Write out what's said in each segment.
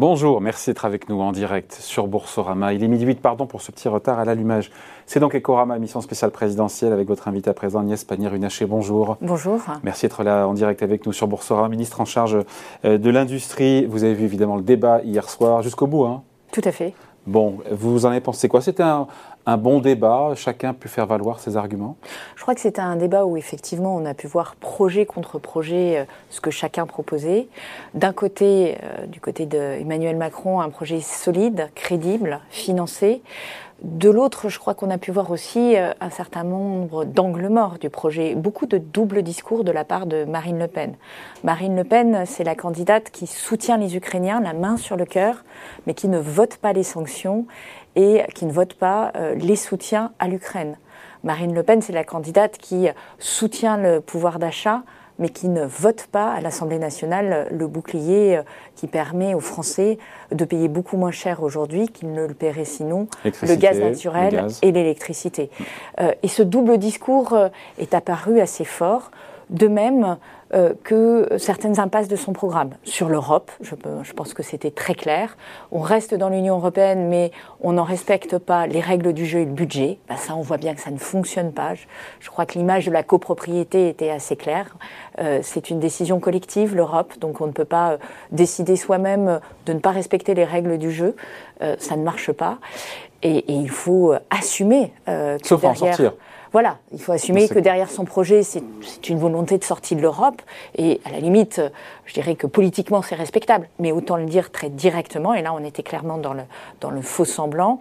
Bonjour, merci d'être avec nous en direct sur Boursorama. Il est midi 8, pardon pour ce petit retard à l'allumage. C'est donc Ecorama, émission spéciale présidentielle avec votre invité à présent, Agnès Pannier-Runacher. Bonjour. Bonjour. Merci d'être là en direct avec nous sur Boursorama, ministre en charge euh, de l'industrie. Vous avez vu évidemment le débat hier soir jusqu'au bout. Hein Tout à fait. Bon, vous en avez pensé quoi? C'était un, un bon débat, chacun a pu faire valoir ses arguments Je crois que c'était un débat où effectivement on a pu voir projet contre projet euh, ce que chacun proposait. D'un côté, euh, du côté d'Emmanuel Macron, un projet solide, crédible, financé. De l'autre, je crois qu'on a pu voir aussi euh, un certain nombre d'angles morts du projet, beaucoup de doubles discours de la part de Marine Le Pen. Marine Le Pen, c'est la candidate qui soutient les Ukrainiens, la main sur le cœur, mais qui ne vote pas les sanctions et qui ne vote pas euh, les soutiens à l'Ukraine. Marine Le Pen, c'est la candidate qui soutient le pouvoir d'achat, mais qui ne vote pas à l'Assemblée nationale le bouclier euh, qui permet aux Français de payer beaucoup moins cher aujourd'hui qu'ils ne le paieraient sinon le gaz naturel et l'électricité. Euh, et ce double discours est apparu assez fort. De même, euh, que certaines impasses de son programme. Sur l'Europe, je, je, pense que c'était très clair. On reste dans l'Union européenne, mais on n'en respecte pas les règles du jeu et le budget. Ben ça, on voit bien que ça ne fonctionne pas. Je, je crois que l'image de la copropriété était assez claire. Euh, c'est une décision collective, l'Europe, donc on ne peut pas euh, décider soi-même de ne pas respecter les règles du jeu. Euh, ça ne marche pas. Et, et il faut assumer euh, que Sauf derrière, en sortir. Voilà, il faut assumer que derrière son projet, c'est une volonté de sortie de l'Europe. Et à la limite, je dirais que politiquement, c'est respectable. Mais autant le dire très directement. Et là, on était clairement dans le, dans le faux semblant.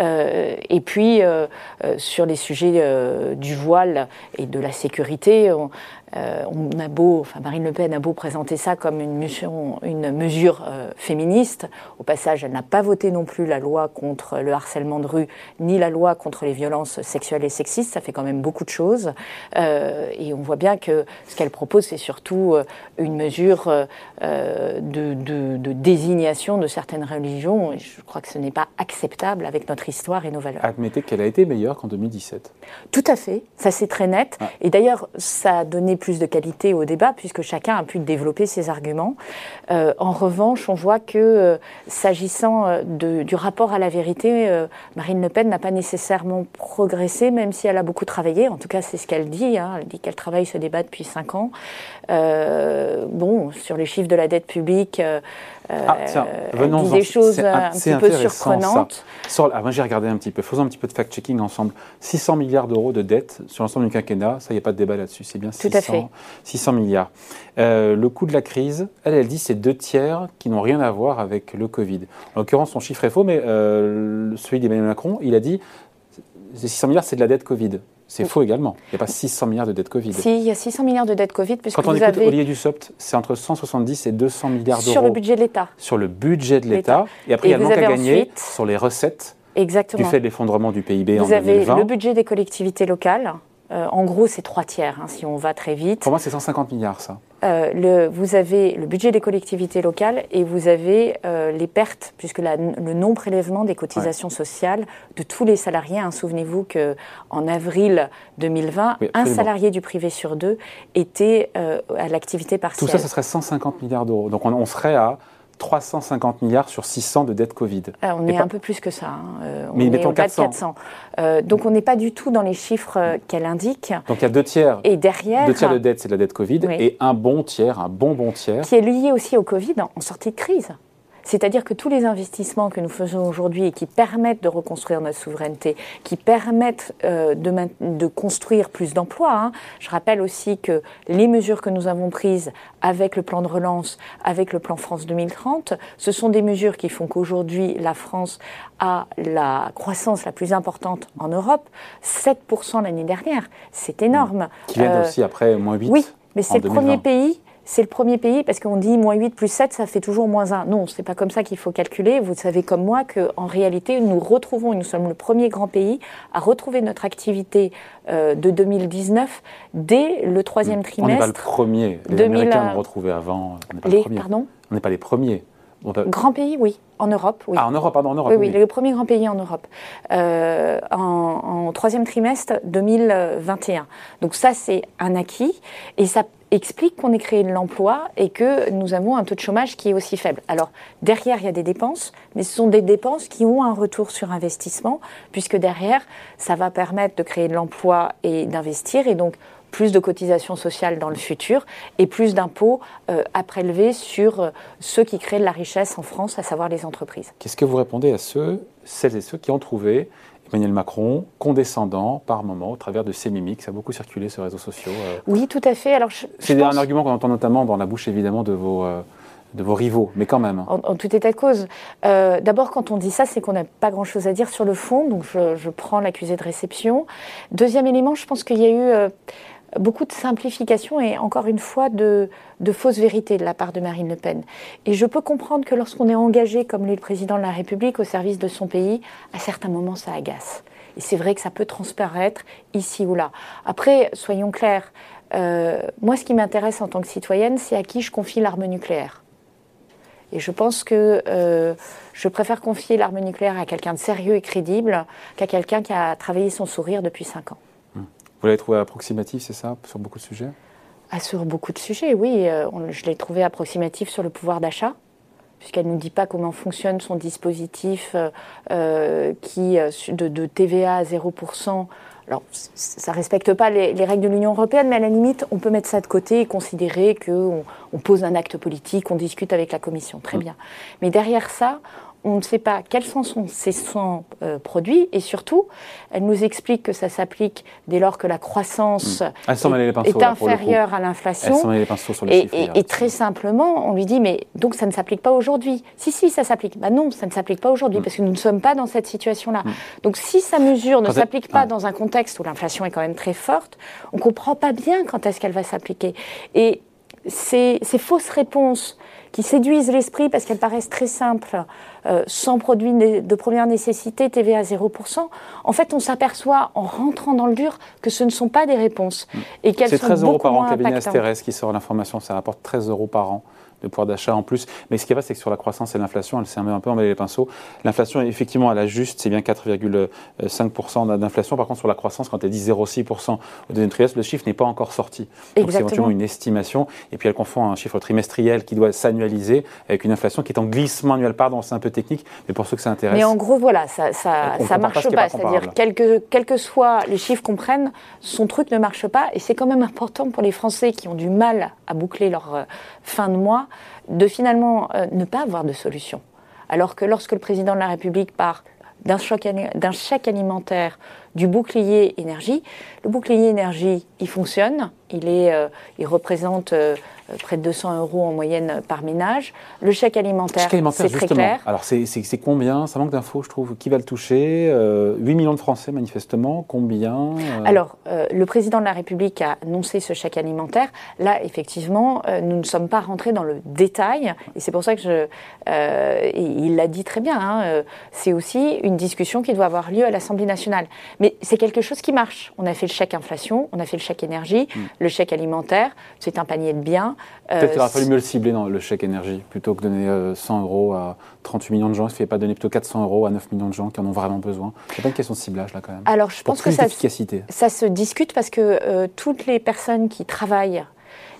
Euh, et puis, euh, euh, sur les sujets euh, du voile et de la sécurité, on, euh, on a beau, enfin Marine Le Pen a beau présenter ça comme une, mesure euh, féministe. Au passage, elle n'a pas voté non plus la loi contre le harcèlement de rue, ni la loi contre les violences sexuelles et sexistes. Ça fait quand même beaucoup de choses. Euh, et on voit bien que ce qu'elle propose, c'est surtout une mesure de, de, de, désignation de certaines religions. Et je crois que ce n'est pas acceptable avec notre histoire et nos valeurs. Admettez qu'elle a été meilleure qu'en 2017. Tout à fait. Ça, c'est très net. Ah. Et d'ailleurs, ça a donné plus de qualité au débat puisque chacun a pu développer ses arguments. Euh, en revanche, on voit que euh, s'agissant euh, du rapport à la vérité, Marine Le Pen n'a pas nécessairement progressé, même si elle a beaucoup travaillé. En tout cas, c'est ce qu'elle dit. Hein. Elle dit qu'elle travaille ce débat depuis cinq ans. Bon, sur les chiffres de la dette publique, ah, tiens, elle dit des choses un, petit peu surprenantes. Sur, ah, moi, j'ai regardé un petit peu. Faisons un petit peu de fact-checking ensemble. 600 milliards d'euros de dette sur l'ensemble du quinquennat. Ça, il n'y a pas de débat là-dessus. C'est bien 600, Tout à fait. 600 milliards. Euh, le coût de la crise, elle, elle dit c'est deux tiers qui n'ont rien à voir avec le Covid. En l'occurrence, son chiffre est faux, mais euh, celui d'Emmanuel Macron, il a dit 600 milliards, c'est de la dette Covid. C'est faux également. Il n'y a pas 600 milliards de dettes Covid. Si, il y a 600 milliards de dettes Covid. Puisque Quand on vous écoute avez... Olivier Dussopt, c'est entre 170 et 200 milliards d'euros. Sur le budget de l'État. Sur le budget de l'État. Et après, et il y a manque à gagner ensuite... sur les recettes Exactement. du fait de l'effondrement du PIB vous en 2020. Vous avez le budget des collectivités locales. Euh, en gros, c'est trois tiers, hein, si on va très vite. Pour moi, c'est 150 milliards, ça. Euh, le, vous avez le budget des collectivités locales et vous avez euh, les pertes, puisque la, le non-prélèvement des cotisations ouais. sociales de tous les salariés. Hein, Souvenez-vous qu'en avril 2020, oui, un salarié du privé sur deux était euh, à l'activité partielle. Tout ça, ce serait 150 milliards d'euros. Donc on, on serait à 350 milliards sur 600 de dette Covid. Alors, on est pas... un peu plus que ça. Hein. Euh, Mais on est 400. 400. Euh, donc on n'est pas du tout dans les chiffres euh, qu'elle indique. Donc il y a deux tiers. Et derrière. Deux tiers de dette, c'est de la dette Covid. Oui. Et un bon tiers, un bon bon tiers. Qui est lié aussi au Covid en sortie de crise. C'est-à-dire que tous les investissements que nous faisons aujourd'hui et qui permettent de reconstruire notre souveraineté, qui permettent euh, de, de, construire plus d'emplois, hein. je rappelle aussi que les mesures que nous avons prises avec le plan de relance, avec le plan France 2030, ce sont des mesures qui font qu'aujourd'hui la France a la croissance la plus importante en Europe, 7% l'année dernière, c'est énorme. Qui vient euh, aussi après moins 8 Oui, mais c'est le premier pays c'est le premier pays, parce qu'on dit moins 8 plus 7, ça fait toujours moins 1. Non, c'est pas comme ça qu'il faut calculer. Vous savez comme moi qu'en réalité, nous retrouvons, et nous sommes le premier grand pays, à retrouver notre activité euh, de 2019 dès le troisième trimestre. On n'est pas le premier. Les 2000... Américains l'ont retrouvé avant. les, pardon On n'est pas les premiers. Grand pays, oui. En Europe, oui. Ah, en Europe, pardon, en Europe. Oui, oui, le premier grand pays en Europe. Euh, en, troisième trimestre 2021. Donc ça, c'est un acquis. Et ça explique qu'on ait créé de l'emploi et que nous avons un taux de chômage qui est aussi faible. Alors, derrière, il y a des dépenses, mais ce sont des dépenses qui ont un retour sur investissement, puisque derrière, ça va permettre de créer de l'emploi et d'investir. Et donc, plus de cotisations sociales dans le futur et plus d'impôts euh, à prélever sur euh, ceux qui créent de la richesse en France, à savoir les entreprises. Qu'est-ce que vous répondez à ceux, celles et ceux qui ont trouvé Emmanuel Macron condescendant par moment au travers de ses mimiques Ça a beaucoup circulé sur les réseaux sociaux. Euh. Oui, tout à fait. Alors, C'est un argument qu'on entend notamment dans la bouche évidemment de vos de vos rivaux, mais quand même. En, tout état de cause. Euh, d'abord, quand on dit ça, c'est qu'on n'a pas grand-chose à dire sur le fond, donc je, prends l'accusé de réception. Deuxième élément, je pense qu'il y a eu euh, beaucoup de simplification et encore une fois de, fausses vérités de la part de Marine Le Pen. Et je peux comprendre que lorsqu'on est engagé, comme l'est le président de la République, au service de son pays, à certains moments, ça agace. Et c'est vrai que ça peut transparaître ici ou là. Après, soyons clairs, euh, moi, ce qui m'intéresse en tant que citoyenne, c'est à qui je confie l'arme nucléaire. Et je pense que euh, je préfère confier l'arme nucléaire à quelqu'un de sérieux et crédible qu'à quelqu'un qui a travaillé son sourire depuis 5 ans. Vous l'avez trouvé approximatif, c'est ça, sur beaucoup de sujets? Ah, Sur beaucoup de sujets, oui. Euh, je l'ai trouvé approximatif sur le pouvoir d'achat, puisqu'elle ne nous dit pas comment fonctionne son dispositif euh, qui, de, de, TVA à 0% alors, ça ne respecte pas les, règles de l'Union européenne, mais à la limite, on peut mettre ça de côté et considérer qu'on on pose un acte politique, on discute avec la Commission. Très mm. bien. Mais derrière ça, on ne sait pas quels sont ces 100 euh, produits et surtout, elle nous explique que ça s'applique dès lors que la croissance mmh. est, inférieure à l'inflation. Et, et, très simplement, on lui dit mais donc ça ne s'applique pas aujourd'hui. Si si, ça s'applique. Bah non, ça ne s'applique pas aujourd'hui mmh. parce que nous ne sommes pas dans cette situation-là. Mmh. Donc si sa mesure ne s'applique pas dans un contexte où l'inflation est quand même très forte, on comprend pas bien quand est-ce qu'elle va s'appliquer. Et ces, ces fausses réponses qui séduisent l'esprit parce qu'elles paraissent très simples, euh, sans produits de première nécessité, TVA 0%, en fait, on s'aperçoit en rentrant dans le dur que ce ne sont pas des réponses. Mm. Et qu'elles C'est 13 euros par an, cabinet Asterès qui sort l'information, ça rapporte 13 euros par an de pouvoir d'achat en plus. Mais ce qui est vrai, c'est que sur la croissance et l'inflation, elle s'est un peu emmêlée les pinceaux. L'inflation, effectivement, à la juste, c'est bien 4,5% d'inflation. Par contre, sur la croissance, quand elle dit 0,6% au deuxième trimestre, le chiffre n'est pas encore sorti. Donc c'est éventuellement une estimation. Et puis elle confond un chiffre trimestriel qui doit s'annualiser avec une inflation qui est en glissement annuel. Pardon, c'est un peu technique, mais pour ceux que ça intéresse. Mais en gros, voilà, ça ça, marche pas. C'est-à-dire, quels que, quel que soient les chiffres qu'on prenne, son truc ne marche pas. Et c'est quand même important pour les Français qui ont du mal à boucler leur euh, fin de mois de finalement euh, ne pas avoir de solution. Alors que lorsque le président de la République part d'un chèque alimentaire, du bouclier énergie, le bouclier énergie, il fonctionne, il, est, euh, il représente euh, près de 200 euros en moyenne par ménage. Le chèque alimentaire, c'est très clair. Alors c'est combien? Ça manque d'infos, je trouve. Qui va le toucher? 8 millions de Français, manifestement. Combien? Alors, le président de la République a annoncé ce chèque alimentaire. Là, effectivement, nous ne sommes pas rentrés dans le détail. Et c'est pour ça que je... il l'a dit très bien. Hein, c'est aussi une discussion qui doit avoir lieu à l'Assemblée nationale. Mais c'est quelque chose qui marche. On a fait le chèque inflation, on a fait le chèque énergie, hmm. le chèque alimentaire, c'est un panier de biens. Peut-être qu'il aurait fallu mieux le cibler dans le chèque énergie, plutôt que donner 100 euh, euros à 38 millions de gens. Il ne fallait pas donner plutôt 400 euros à 9 millions de gens qui en ont vraiment besoin. C'est pas une question de ciblage là quand même. Alors je pense que ça, ça, se discute parce que euh, toutes les personnes qui travaillent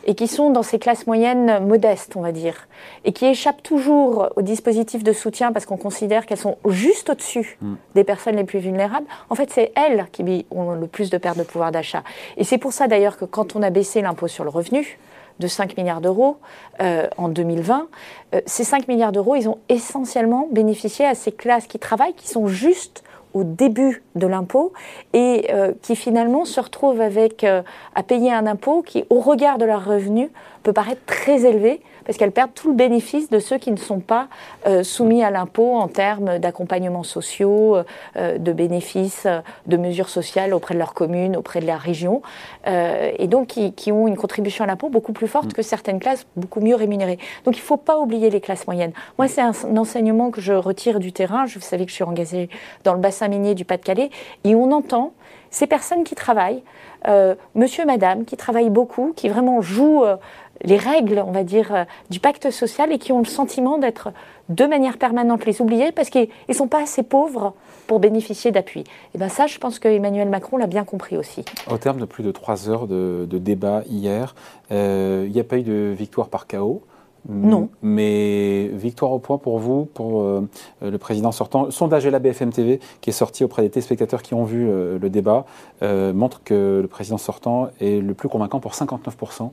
et qui sont dans ces classes moyennes modestes, on va dire, et qui échappent toujours au dispositif de soutien parce qu'on considère qu'elles sont juste au-dessus mm. des personnes les plus vulnérables, en fait, c'est elles qui ont le plus de pertes de pouvoir d'achat. Et c'est pour ça d'ailleurs que quand on a baissé l'impôt sur le revenu, de 5 milliards d'euros euh, en 2020. Euh, ces 5 milliards d'euros, ils ont essentiellement bénéficié à ces classes qui travaillent, qui sont juste au début de l'impôt et euh, qui finalement se retrouvent avec euh, à payer un impôt qui, au regard de leurs revenus, peut paraître très élevé parce qu'elles perdent tout le bénéfice de ceux qui ne sont pas euh, soumis à l'impôt en termes d'accompagnement sociaux, de bénéfices, de mesures sociales auprès de leur commune, auprès de la région, et donc qui, qui, ont une contribution à l'impôt beaucoup plus forte que certaines classes beaucoup mieux rémunérées. Donc il ne faut pas oublier les classes moyennes. Moi, c'est un, un, enseignement que je retire du terrain. Je, vous savez que je suis engagée dans le bassin minier du Pas-de-Calais, et on entend ces personnes qui travaillent, euh, monsieur, madame, qui travaillent beaucoup, qui vraiment jouent euh, les règles, on va dire, du pacte social et qui ont le sentiment d'être de manière permanente les oubliés parce qu'ils ne sont pas assez pauvres pour bénéficier d'appui. Et bien ça, je pense que Emmanuel Macron l'a bien compris aussi. Au terme de plus de trois heures de, débat hier, il n'y a pas eu de victoire par chaos. Non. Mais victoire au point pour vous, pour euh, le président sortant. Le sondage de la BFM TV, qui est sorti auprès des téléspectateurs qui ont vu euh, le débat, euh, montre que le président sortant est le plus convaincant pour 59%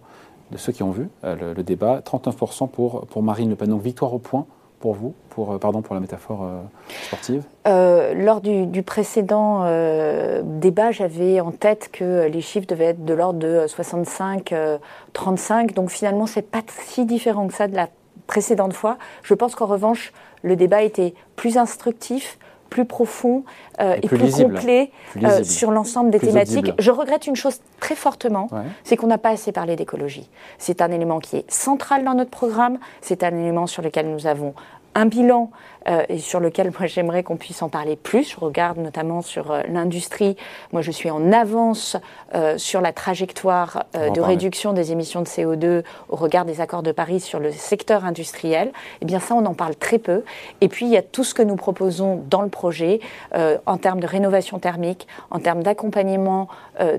de ceux qui ont vu le, débat, 39% pour, pour Marine Le Pen. Donc victoire au point pour vous, pour, euh, pardon pour la métaphore euh, sportive euh, Lors du, précédent débat, j'avais en tête que les chiffres devaient être de l'ordre de 65-35, donc finalement, c'est pas si différent que ça de la précédente fois. Je pense qu'en revanche, le débat était plus instructif, plus profond et, plus, complet sur l'ensemble des thématiques. Je regrette une chose très fortement, c'est qu'on n'a pas assez parlé d'écologie. C'est un élément qui est central dans notre programme, c'est un élément sur lequel nous avons un bilan euh, et sur lequel moi j'aimerais qu'on puisse en parler plus. Je regarde notamment sur euh, l'industrie. Moi je suis en avance euh, sur la trajectoire de réduction des émissions de CO2 au regard des accords de Paris sur le secteur industriel. Eh bien ça on en parle très peu. Et puis il y a tout ce que nous proposons dans le projet en termes de rénovation thermique, en termes d'accompagnement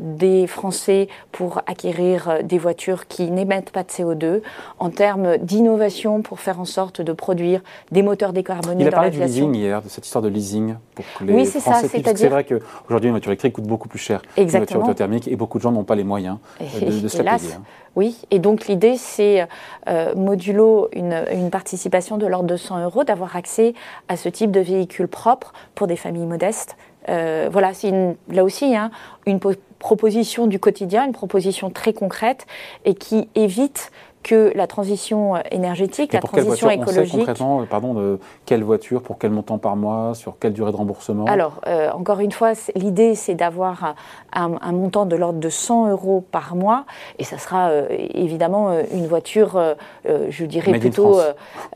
des Français pour acquérir des voitures qui n'émettent pas de CO2, en termes d'innovation pour faire en sorte de produire des moteurs décarbonés Il a parlé du leasing hier, de cette histoire de leasing pour que les oui, c'est ça, c'est C'est vrai qu'aujourd'hui, une voiture électrique coûte beaucoup plus cher qu'une voiture thermique et beaucoup de gens n'ont pas les moyens euh, de, se la payer. Hein. Oui, et donc l'idée, c'est euh, modulo une, participation de l'ordre de 100 euros, d'avoir accès à ce type de véhicule propre pour des familles modestes. Euh, voilà, c'est là aussi hein, une proposition du quotidien, une proposition très concrète et qui évite que la transition énergétique, la transition écologique. On concrètement, euh, pardon, de quelle voiture, pour quel montant par mois, sur quelle durée de remboursement Alors, euh, encore une fois, l'idée, c'est d'avoir un, montant de l'ordre de 100 euros par mois, et ça sera euh, évidemment une voiture, je dirais plutôt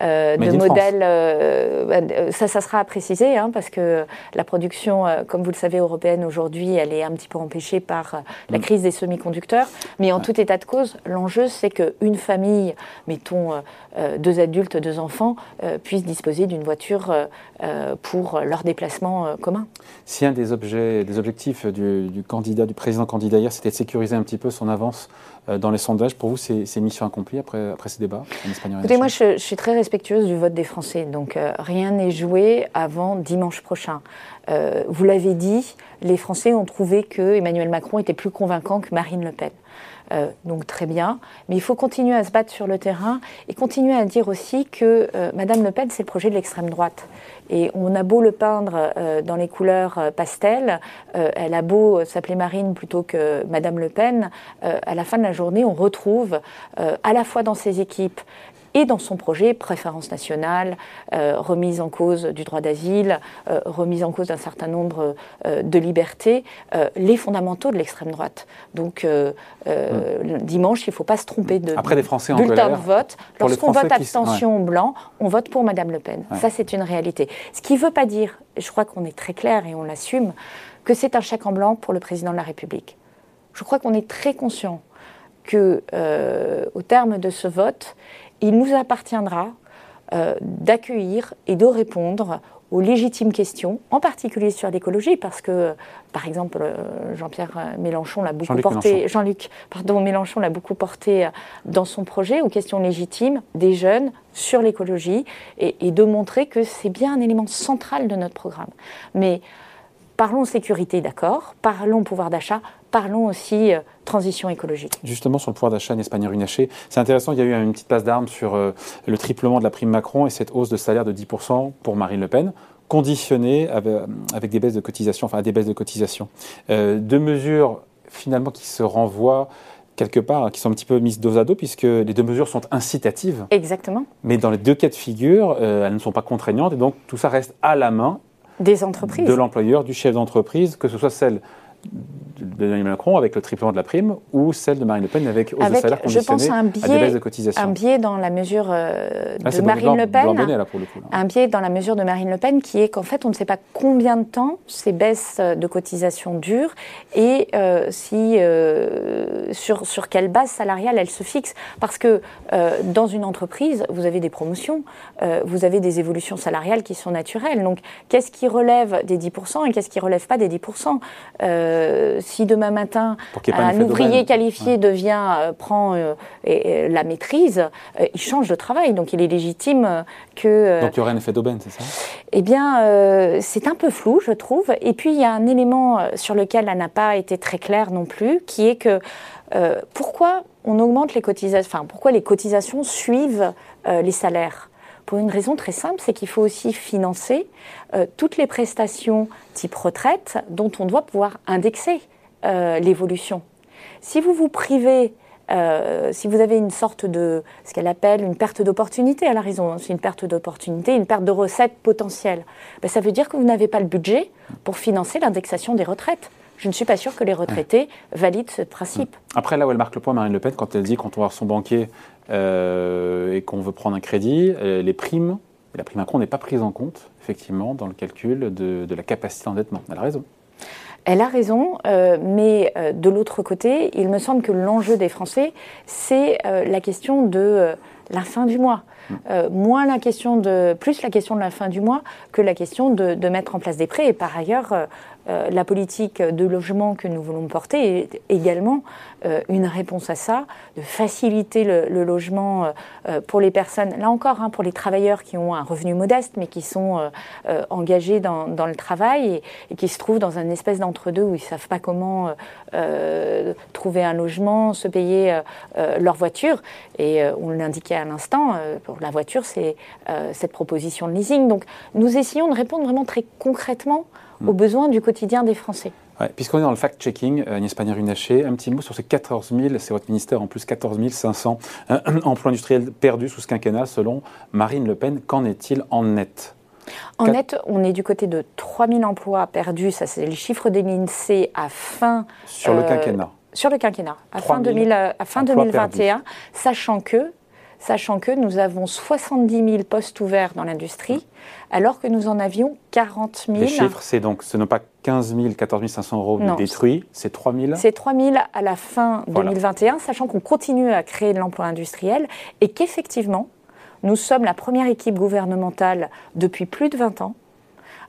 de modèle. ça, ça sera à préciser, hein, parce que la production, comme vous le savez, européenne aujourd'hui, elle est un petit peu empêchée par la mm. crise des semi-conducteurs. Mais en tout état de cause, l'enjeu, c'est qu'une famille mettons euh, euh, deux adultes, deux enfants, euh, puissent disposer d'une voiture pour leur déplacement commun. Si un des, objets, des objectifs du, candidat, du président candidat hier, c'était de sécuriser un petit peu son avance dans les sondages, pour vous, c'est mission accomplie après, après ces débats en Espagne Écoutez, moi, je, suis très respectueuse du vote des Français, donc rien n'est joué avant dimanche prochain. vous l'avez dit, les Français ont trouvé que Emmanuel Macron était plus convaincant que Marine Le Pen. Euh, donc très bien. Mais il faut continuer à se battre sur le terrain et continuer à dire aussi que euh, Madame Le Pen, c'est le projet de l'extrême droite. Et on a beau le peindre euh, dans les couleurs pastel, elle a beau s'appeler Marine plutôt que Madame Le Pen, à la fin de la journée, on retrouve à la fois dans ses équipes et dans son projet, préférence nationale, euh, remise en cause du droit d'asile, euh, remise en cause d'un certain nombre euh, de libertés, les fondamentaux de l'extrême droite. Donc dimanche, il ne faut pas se tromper de Après, les Français bulletin de vote. Lorsqu'on vote abstention blanc, on vote pour Madame Le Pen. Ça, c'est une réalité. Ce qui ne veut pas dire, je crois qu'on est très clair et on l'assume, que c'est un chèque en blanc pour le président de la République. Je crois qu'on est très conscient que, au terme de ce vote, il nous appartiendra euh, d'accueillir et de répondre aux légitimes questions, en particulier sur l'écologie, parce que, par exemple, euh, Jean-Pierre Mélenchon l'a beaucoup porté, Jean-Luc, pardon, Mélenchon l'a beaucoup porté euh, dans son projet aux questions légitimes des jeunes sur l'écologie, et, et, de montrer que c'est bien un élément central de notre programme. Mais parlons sécurité, d'accord, parlons pouvoir d'achat, parlons aussi euh, transition écologique. Justement, sur le pouvoir d'achat Espagne runaché, c'est intéressant, il y a eu une petite place d'armes sur euh, le triplement de la prime Macron et cette hausse de salaire de 10% pour Marine Le Pen conditionnée avec, des baisses de cotisation, enfin des baisses de cotisation. Euh, deux mesures finalement qui se renvoient quelque part, hein, qui sont un petit peu mises dos à dos, puisque les deux mesures sont incitatives. Exactement. Mais dans les deux cas de figure, elles ne sont pas contraignantes, et donc tout ça reste à la main des entreprises. De l'employeur, du chef d'entreprise, que ce soit celle d'Emmanuel Macron avec le triplement de la prime ou celle de Marine Le Pen avec hausse de salaire je pense un biais, à des baisses de cotisation Un biais dans la mesure euh, de Marine Le Pen. là, pour le coup, un biais dans la mesure de Marine Le Pen qui est qu'en fait, on ne sait pas combien de temps ces baisses de cotisation durent et euh, si, euh, sur, sur quelle base salariale elles se fixent. Parce que dans une entreprise, vous avez des promotions, vous avez des évolutions salariales qui sont naturelles. Donc, qu'est-ce qui relève des 10% et qu'est-ce qui relève pas des 10% Si demain matin, un ouvrier qualifié devient, euh, prend euh, la maîtrise, euh, il change de travail. Donc il est légitime que. donc il y aurait un effet d'aubaine, c'est ça? Eh bien, c'est un peu flou, je trouve. Et puis il y a un élément sur lequel elle n'a pas été très claire non plus, qui est que pourquoi on augmente les cotisations, enfin pourquoi les cotisations suivent les salaires? Pour une raison très simple, c'est qu'il faut aussi financer toutes les prestations type retraite dont on doit pouvoir indexer l'évolution. Si vous vous privez, euh, si vous avez une sorte de, ce qu'elle appelle une perte d'opportunité, elle a raison, hein, une perte d'opportunité, une perte de recettes potentielles, ben, ça veut dire que vous n'avez pas le budget pour financer l'indexation des retraites. Je ne suis pas sûre que les retraités valident ce principe. Après, là où elle marque le point, Marine Le Pen, quand elle dit quand on va voir son banquier euh, et qu'on veut prendre un crédit, euh, les primes, la prime Macron n'est pas prise en compte, effectivement, dans le calcul de, de la capacité d'endettement. Elle a raison. Elle a raison, euh, mais euh, de l'autre côté, il me semble que l'enjeu des Français, c'est euh, la question de la fin du mois. Mm. moins la question de, plus la question de la fin du mois que la question de, de mettre en place des prêts. Et par ailleurs, euh, la politique de logement que nous voulons porter est également euh, une réponse à ça, de faciliter le, logement euh, pour les personnes, là encore, hein, pour les travailleurs qui ont un revenu modeste, mais qui sont engagés dans, le travail et, qui se trouvent dans un espèce d'entre-deux où ils ne savent pas comment trouver un logement, se payer leur voiture. Et on l'indiquait à l'instant, pour la voiture, c'est cette proposition de leasing. Donc nous essayons de répondre vraiment très concrètement aux besoins du quotidien des Français. Puisqu'on est dans le fact-checking, euh, Agnès Pannier-Runacher, un petit mot sur ces 14 000, c'est votre ministère en plus, 14 500 euh, emplois industriels perdus sous ce quinquennat selon Marine Le Pen. Qu'en est-il en net? En net, on est du côté de 3 000 emplois perdus, ça c'est le chiffre de l'INSEE à fin... Sur le euh, quinquennat. Sur le quinquennat, à fin, 2000, à fin 2021, sachant que sachant que nous avons 70 000 postes ouverts dans l'industrie, alors que nous en avions 40 000. Les chiffres, c'est donc, ce n'est pas 15 000, 14 500 euros détruits, c'est 3 000 C'est 3 000 à la fin 2021, sachant qu'on continue à créer de l'emploi industriel et qu'effectivement, nous sommes la première équipe gouvernementale depuis plus de 20 ans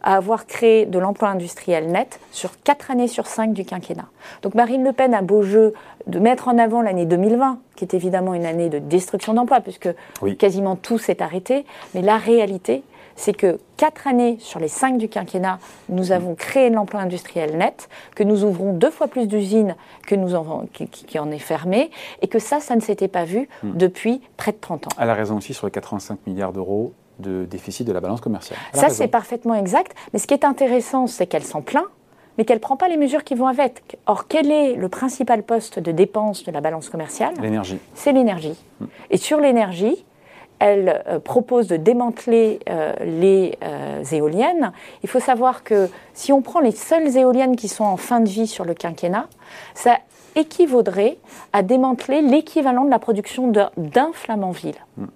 à avoir créé de l'emploi industriel net sur 4 années sur 5 du quinquennat. Donc Marine Le Pen a beau jeu de mettre en avant l'année 2020, qui est évidemment une année de destruction d'emplois, puisque quasiment tout s'est arrêté, mais la réalité, c'est que quatre années sur les cinq du quinquennat, nous avons créé de l'emploi industriel net, que nous ouvrons deux fois plus d'usines que nous en, qui, en est fermé, et que ça, ça ne s'était pas vu hmm. depuis près de 30 ans. Elle a raison aussi sur les 85 milliards d'euros de déficit de la balance commerciale. Ça, c'est parfaitement exact. Mais ce qui est intéressant, c'est qu'elle s'en plaint, mais qu'elle ne prend pas les mesures qui vont avec. Or, quel est le principal poste de dépense de la balance commerciale? L'énergie. C'est l'énergie. Hmm. Et sur l'énergie, elle euh, propose de démanteler euh, les euh, éoliennes. Il faut savoir que si on prend les seules éoliennes qui sont en fin de vie sur le quinquennat, ça équivaudrait à démanteler l'équivalent de la production d'un Flamanville. Hmm.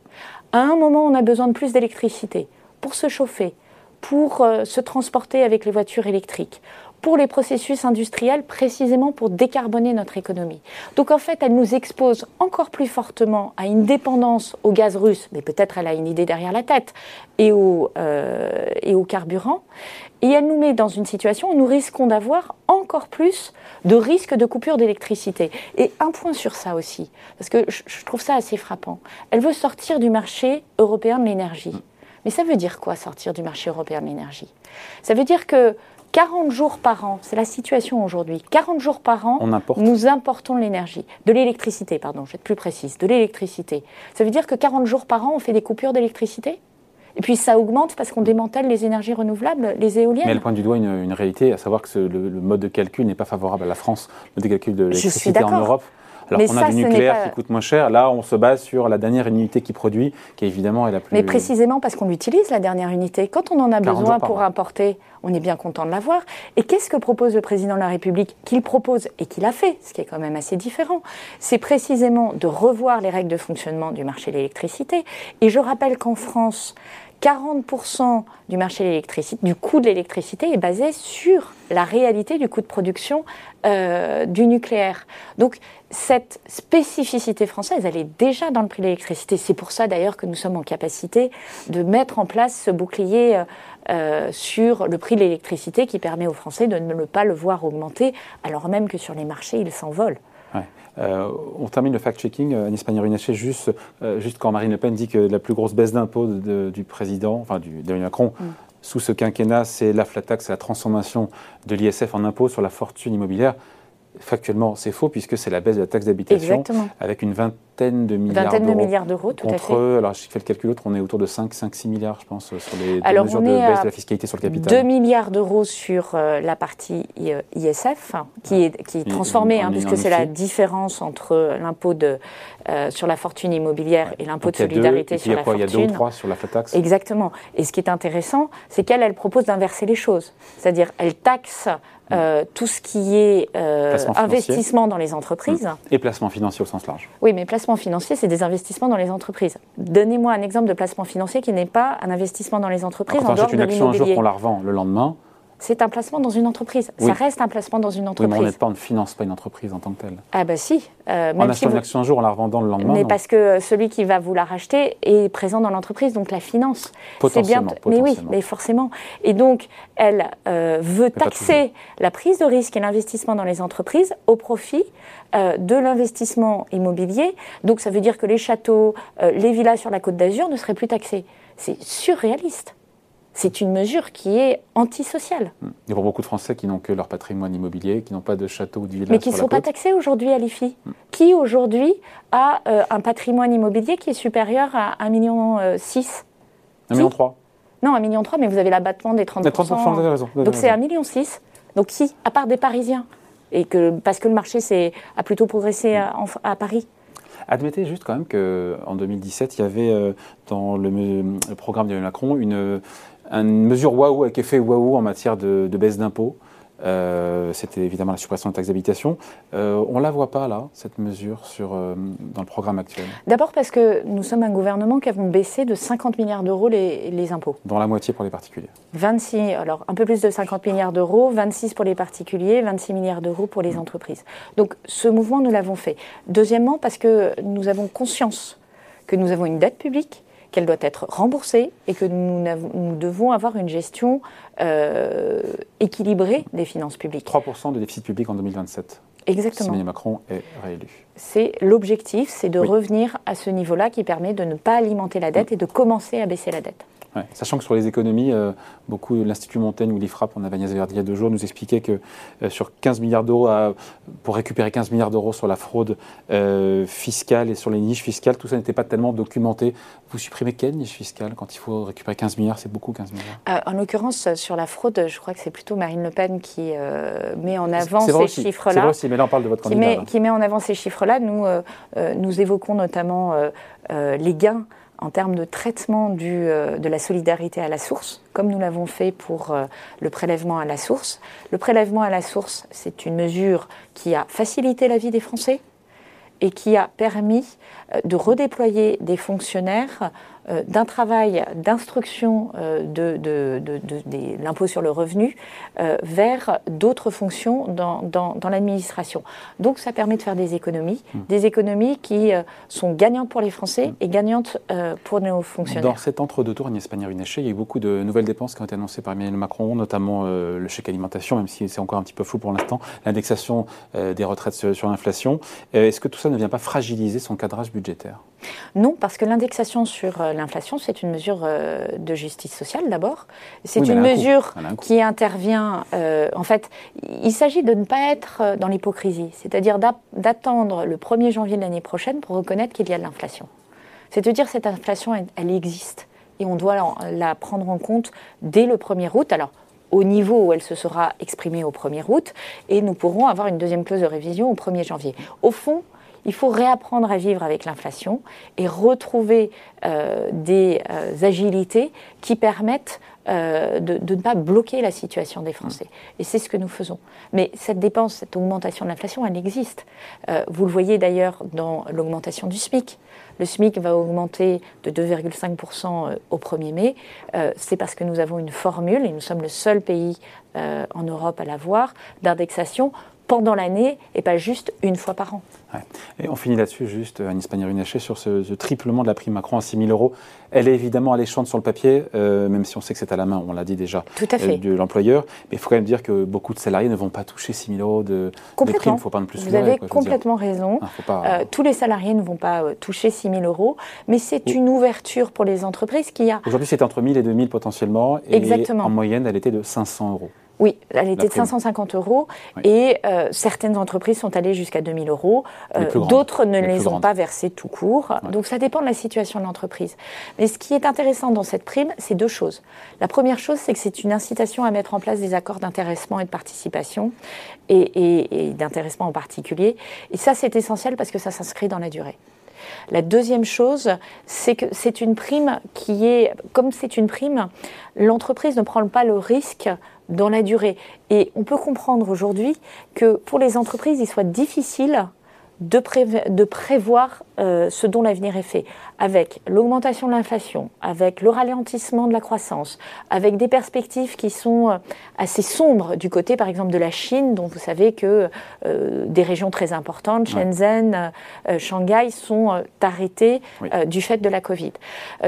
À un moment, on a besoin de plus d'électricité pour se chauffer, pour euh, se transporter avec les voitures électriques, pour les processus industriels, précisément pour décarboner notre économie. Donc en fait, elle nous expose encore plus fortement à une dépendance au gaz russe, mais peut-être elle a une idée derrière la tête, et au, euh, et au carburant. Et elle nous met dans une situation où nous risquons d'avoir encore plus de risques de coupure d'électricité. Et un point sur ça aussi, parce que je trouve ça assez frappant. Elle veut sortir du marché européen de l'énergie. Mais ça veut dire quoi sortir du marché européen de l'énergie? Ça veut dire que 40 jours par an, c'est la situation aujourd'hui, 40 jours par an, nous importons de l'énergie, de l'électricité, pardon, je vais être plus précise, de l'électricité. Ça veut dire que 40 jours par an, on fait des coupures d'électricité? Et puis ça augmente parce qu'on démantèle les énergies renouvelables, les éoliennes. Mais elle pointe du doigt une, réalité, à savoir que le, mode de calcul n'est pas favorable à la France, le mode de calcul de l'électricité en Europe. Alors qu'on a du nucléaire qui coûte moins cher, là on se base sur la dernière unité qui produit, qui évidemment est la plus... Mais précisément parce qu'on l'utilise, la dernière unité. Quand on en a besoin pour importer, on est bien content de l'avoir. Et qu'est-ce que propose le président de la République Qu'il propose et qu'il a fait, ce qui est quand même assez différent, c'est précisément de revoir les règles de fonctionnement du marché de l'électricité. Et je rappelle qu'en France, 40% du marché de l'électricité, du coût de l'électricité est basé sur la réalité du coût de production euh, du nucléaire. Donc cette spécificité française, elle est déjà dans le prix de l'électricité. C'est pour ça d'ailleurs que nous sommes en capacité de mettre en place ce bouclier euh, euh, sur le prix de l'électricité qui permet aux Français de ne pas le voir augmenter, alors même que sur les marchés, il s'envole. Euh, on termine le fact-checking, euh, Agnès Pannier-Runacher, juste, euh, juste quand Marine Le Pen dit que la plus grosse baisse d'impôts du président, enfin du, d'Emmanuel Macron, mm. sous ce quinquennat, c'est la flat tax, la transformation de l'ISF en impôt sur la fortune immobilière. Factuellement, c'est faux puisque c'est la baisse de la taxe d'habitation avec une vingtaine de milliards d'euros. de milliards d'euros, tout à fait. alors je fais le calcul autre, on est autour de 5, 5 6 milliards, je pense, sur les mesures de baisse de la fiscalité sur le capital. 2 milliards d'euros sur euh, la partie ISF, qui est, qui est transformée, hein, puisque c'est la différence entre l'impôt de, euh, sur la fortune immobilière et l'impôt de solidarité sur la fortune. Il y a deux ou trois sur la flat tax. Exactement. Et ce qui est intéressant, c'est qu'elle, elle propose d'inverser les choses. C'est-à-dire, elle taxe euh, tout ce qui est investissement dans les entreprises. Et placement financier au sens large. Oui, mais placement financier, c'est des investissements dans les entreprises. Donnez-moi un exemple de placement financier qui n'est pas un investissement dans les entreprises en dehors de l'immobilier. une action un jour qu'on la revend le lendemain, c'est un placement dans une entreprise. Ça reste un placement dans une entreprise. Oui, mais on ne finance pas une entreprise en tant que telle. Ah bah si. Euh, en achetant une action un jour, en la revendant le lendemain. Mais parce que celui qui va vous la racheter est présent dans l'entreprise, donc la finance. Potentiellement, bien... Mais oui, mais forcément. Et donc, elle euh, veut taxer la prise de risque et l'investissement dans les entreprises au profit euh, de l'investissement immobilier. Donc ça veut dire que les châteaux, les villas sur la côte d'Azur ne seraient plus taxés. C'est surréaliste c'est une mesure qui est antisociale. Il y a beaucoup de Français qui n'ont que leur patrimoine immobilier, qui n'ont pas de château ou de village. Mais qui ne sont pas taxés aujourd'hui à l'IFI. Hmm. Qui aujourd'hui a euh, un patrimoine immobilier qui est supérieur à 1,6 million 6 1,3 million 3 Non, 1,3 million 3, mais vous avez l'abattement des 30%. Les 30%, vous avez raison. Donc c'est 1,6 million 6. Donc qui À part des Parisiens? Et que, parce que le marché a plutôt progressé à, à Paris. Admettez juste quand même qu'en 2017, il y avait euh, dans le, le programme de Macron une, une mesure waouh avec effet waouh en matière de, baisse d'impôts. Euh, c'était évidemment la suppression de taxe d'habitation. Euh, on ne la voit pas là, cette mesure, sur, euh, dans le programme actuel D'abord parce que nous sommes un gouvernement qui avons baissé de 50 milliards d'euros les, les, impôts. Dont la moitié pour les particuliers 26, alors un peu plus de 50 milliards d'euros, 26 pour les particuliers, 26 milliards d'euros pour les mmh. entreprises. Donc ce mouvement, nous l'avons fait. Deuxièmement, parce que nous avons conscience que nous avons une dette publique qu'elle doit être remboursée et que nous, devons avoir une gestion euh, équilibrée des finances publiques. 3% de déficit public en 2027. Exactement. Si Macron est réélu. C'est l'objectif, c'est de revenir à ce niveau-là qui permet de ne pas alimenter la dette et de commencer à baisser la dette. Sachant que sur les économies, euh, beaucoup l'Institut Montaigne ou l'IFRAP, on avait Agnès Verdi il y a deux jours, nous expliquait que euh, sur 15 milliards d'euros, pour récupérer 15 milliards d'euros sur la fraude euh, fiscale et sur les niches fiscales, tout ça n'était pas tellement documenté. Vous supprimez quelle niche fiscale quand il faut récupérer 15 milliards? C'est beaucoup 15 milliards En l'occurrence, sur la fraude, je crois que c'est plutôt Marine Le Pen qui met en avant ces chiffres-là. C'est vrai aussi, mais là on parle de votre qui met, qui met en avant ces chiffres-là. Nous, nous évoquons notamment les gains en termes de traitement euh, de la solidarité à la source, comme nous l'avons fait pour euh, le prélèvement à la source. Le prélèvement à la source, c'est une mesure qui a facilité la vie des Français et qui a permis euh, de redéployer des fonctionnaires d'un travail d'instruction euh, de, de, l'impôt sur le revenu euh, vers d'autres fonctions dans, dans, l'administration. Donc ça permet de faire des économies, hmm. des économies qui sont gagnantes pour les Français hmm. et gagnantes pour nos fonctionnaires. Dans cet entre-deux tours, Agnès Pannier-Runacher, il y a eu beaucoup de nouvelles dépenses qui ont été annoncées par Emmanuel Macron, notamment le chèque alimentation, même si c'est encore un petit peu flou pour l'instant, l'indexation des retraites sur, sur l'inflation. Est-ce que tout ça ne vient pas fragiliser son cadrage budgétaire? Non, parce que l'indexation sur l'inflation, c'est une mesure euh, de justice sociale d'abord. C'est une mesure qui intervient. Euh, en fait, il s'agit de ne pas être euh, dans l'hypocrisie, c'est-à-dire d'attendre le 1er janvier de l'année prochaine pour reconnaître qu'il y a de l'inflation. C'est à dire cette inflation, elle, existe et on doit la, prendre en compte dès le 1er août. Alors, au niveau où elle se sera exprimée au 1er août, et nous pourrons avoir une deuxième clause de révision au 1er janvier. Au fond, Il faut réapprendre à vivre avec l'inflation et retrouver euh, des euh, agilités qui permettent euh, de, ne pas bloquer la situation des Français. Et c'est ce que nous faisons. Mais cette dépense, cette augmentation de l'inflation, elle existe. vous le voyez d'ailleurs dans l'augmentation du SMIC. Le SMIC va augmenter de 2,5% au 1er mai. c'est parce que nous avons une formule, et nous sommes le seul pays en Europe à l'avoir, d'indexation pendant l'année et pas juste une fois par an. Et on finit là-dessus, juste, Agnès Pannier-Runacher, sur ce, triplement de la prime Macron à 6 000 euros. Elle est évidemment alléchante sur le papier, euh, même si on sait que c'est à la main, on l'a dit déjà, Tout à fait. Euh, de l'employeur. Mais il faut quand même dire que beaucoup de salariés ne vont pas toucher 6 000 euros de, prime. Il ne faut pas de plus Vous avez complètement raison. Ah, euh, tous les salariés ne vont pas toucher 6 000 euros, mais c'est une ouverture pour les entreprises qui a. Aujourd'hui, c'est entre 1 000 et 2 000 potentiellement. Et Exactement. en moyenne, elle était de 500 euros. Oui, elle était de 550 euros et euh, certaines entreprises sont allées jusqu'à 2000 euros. Euh, d'autres ne les, ont pas versées tout court. Donc ça dépend de la situation de l'entreprise. Mais ce qui est intéressant dans cette prime, c'est deux choses. La première chose, c'est que c'est une incitation à mettre en place des accords d'intéressement et de participation et, et d'intéressement en particulier. Et ça, c'est essentiel parce que ça s'inscrit dans la durée. La deuxième chose, c'est que c'est une prime qui est, comme c'est une prime, l'entreprise ne prend pas le risque dans la durée. Et on peut comprendre aujourd'hui que pour les entreprises, il soit difficile de, de prévoir euh, ce dont l'avenir est fait, avec l'augmentation de l'inflation, avec le ralentissement de la croissance, avec des perspectives qui sont euh, assez sombres du côté, par exemple, de la Chine, dont vous savez que euh, des régions très importantes, Shenzhen, Shanghai, sont arrêtées du fait de la Covid.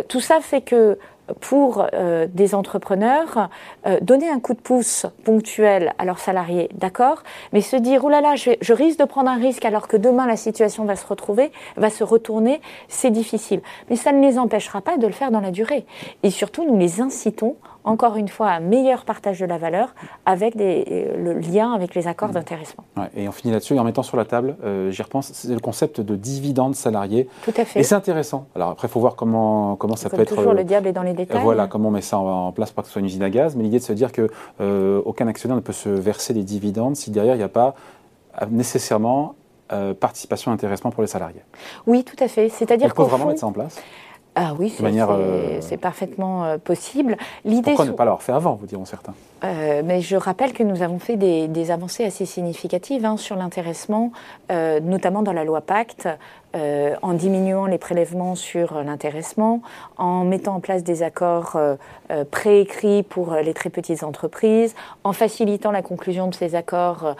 tout ça fait que pour euh, des entrepreneurs, euh, donner un coup de pouce ponctuel à leurs salariés, d'accord, mais se dire, oh là là, je, je, risque de prendre un risque alors que demain la situation va se retrouver, va se retourner, c'est difficile. Mais ça ne les empêchera pas de le faire dans la durée. Et surtout, nous les incitons encore une fois, un meilleur partage de la valeur avec des, euh, le lien avec les accords mmh. d'intéressement. et on finit là-dessus, en mettant sur la table, euh, j'y repense, c'est le concept de dividende salarié. Tout à fait. Et c'est intéressant. Alors après, il faut voir comment, comment ça peut être. Toujours, le diable est dans les détails. Voilà, comment on met ça en, place pour que ce soit une usine à gaz. Mais l'idée de se dire que euh, aucun actionnaire ne peut se verser des dividendes si derrière il n'y a pas nécessairement participation intéressement pour les salariés. Oui, tout à fait. C'est-à-dire qu'on peut vraiment mettre ça en place ah oui, euh, c'est parfaitement euh, possible. Pourquoi ne pas l'avoir fait avant, vous diront certains euh, mais je rappelle que nous avons fait des, avancées assez significatives hein, sur l'intéressement, notamment dans la loi Pacte, euh, en diminuant les prélèvements sur l'intéressement, en mettant en place des accords euh, euh, préécrits pour les très petites entreprises, en facilitant la conclusion de ces accords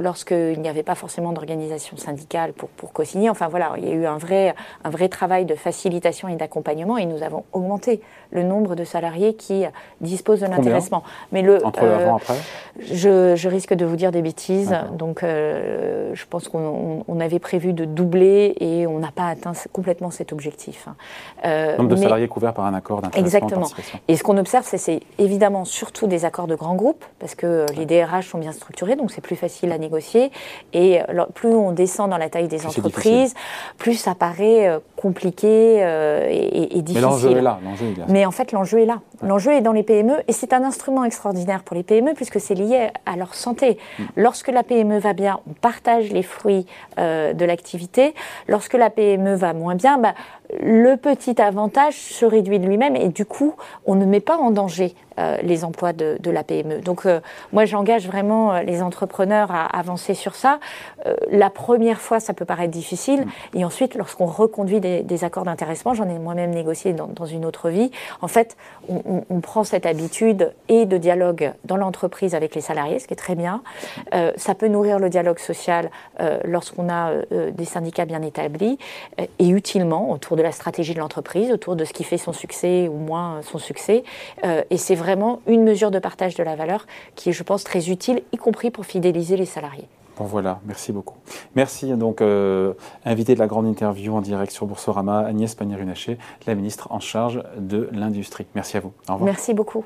lorsqu'il n'y avait pas forcément d'organisation syndicale pour, pour co-signer. Enfin voilà, il y a eu un vrai, un vrai travail de facilitation et d'accompagnement et nous avons augmenté le nombre de salariés qui disposent de l'intéressement. Mais le, Entre avant après je, je, risque de vous dire des bêtises, donc je pense qu'on avait prévu de doubler et on n'a pas atteint complètement cet objectif. Hein. Euh, Nombre de salariés couverts par un accord d'intéressement Exactement. Et ce qu'on observe, c'est évidemment surtout des accords de grands groupes, parce que euh, les DRH sont bien structurés, donc c'est plus facile à négocier. Et euh, plus on descend dans la taille des entreprises, plus ça paraît compliqué et, difficile. Mais l'enjeu est là. Mais en fait, l'enjeu est là. L'enjeu est dans les PME et c'est un instrument extraordinaire pour les PME puisque c'est lié à leur santé. Mm. Lorsque la PME va bien, on partage les fruits de l'activité Lorsque la PME va moins bien, bah, le petit avantage se réduit de lui-même et du coup, on ne met pas en danger euh, les emplois de, la PME. Donc, euh, moi, j'engage vraiment euh, les entrepreneurs à avancer sur ça. la première fois, ça peut paraître difficile, mm. et ensuite, lorsqu'on reconduit des, accords d'intéressement, j'en ai moi-même négocié dans, une autre vie. En fait, on, prend cette habitude et de dialogue dans l'entreprise avec les salariés, ce qui est très bien. ça peut nourrir le dialogue social lorsqu'on a des syndicats bien établis et utilement autour de la stratégie de l'entreprise, autour de ce qui fait son succès ou moins son succès. et c'est vraiment une mesure de partage de la valeur qui est, je pense, très utile, y compris pour fidéliser les salariés. Bon voilà, merci beaucoup. Merci donc euh, invité de la grande interview en direct sur Boursorama, Agnès Pannier-Runacher, la ministre en charge de l'industrie. Merci à vous. Au revoir. Merci beaucoup.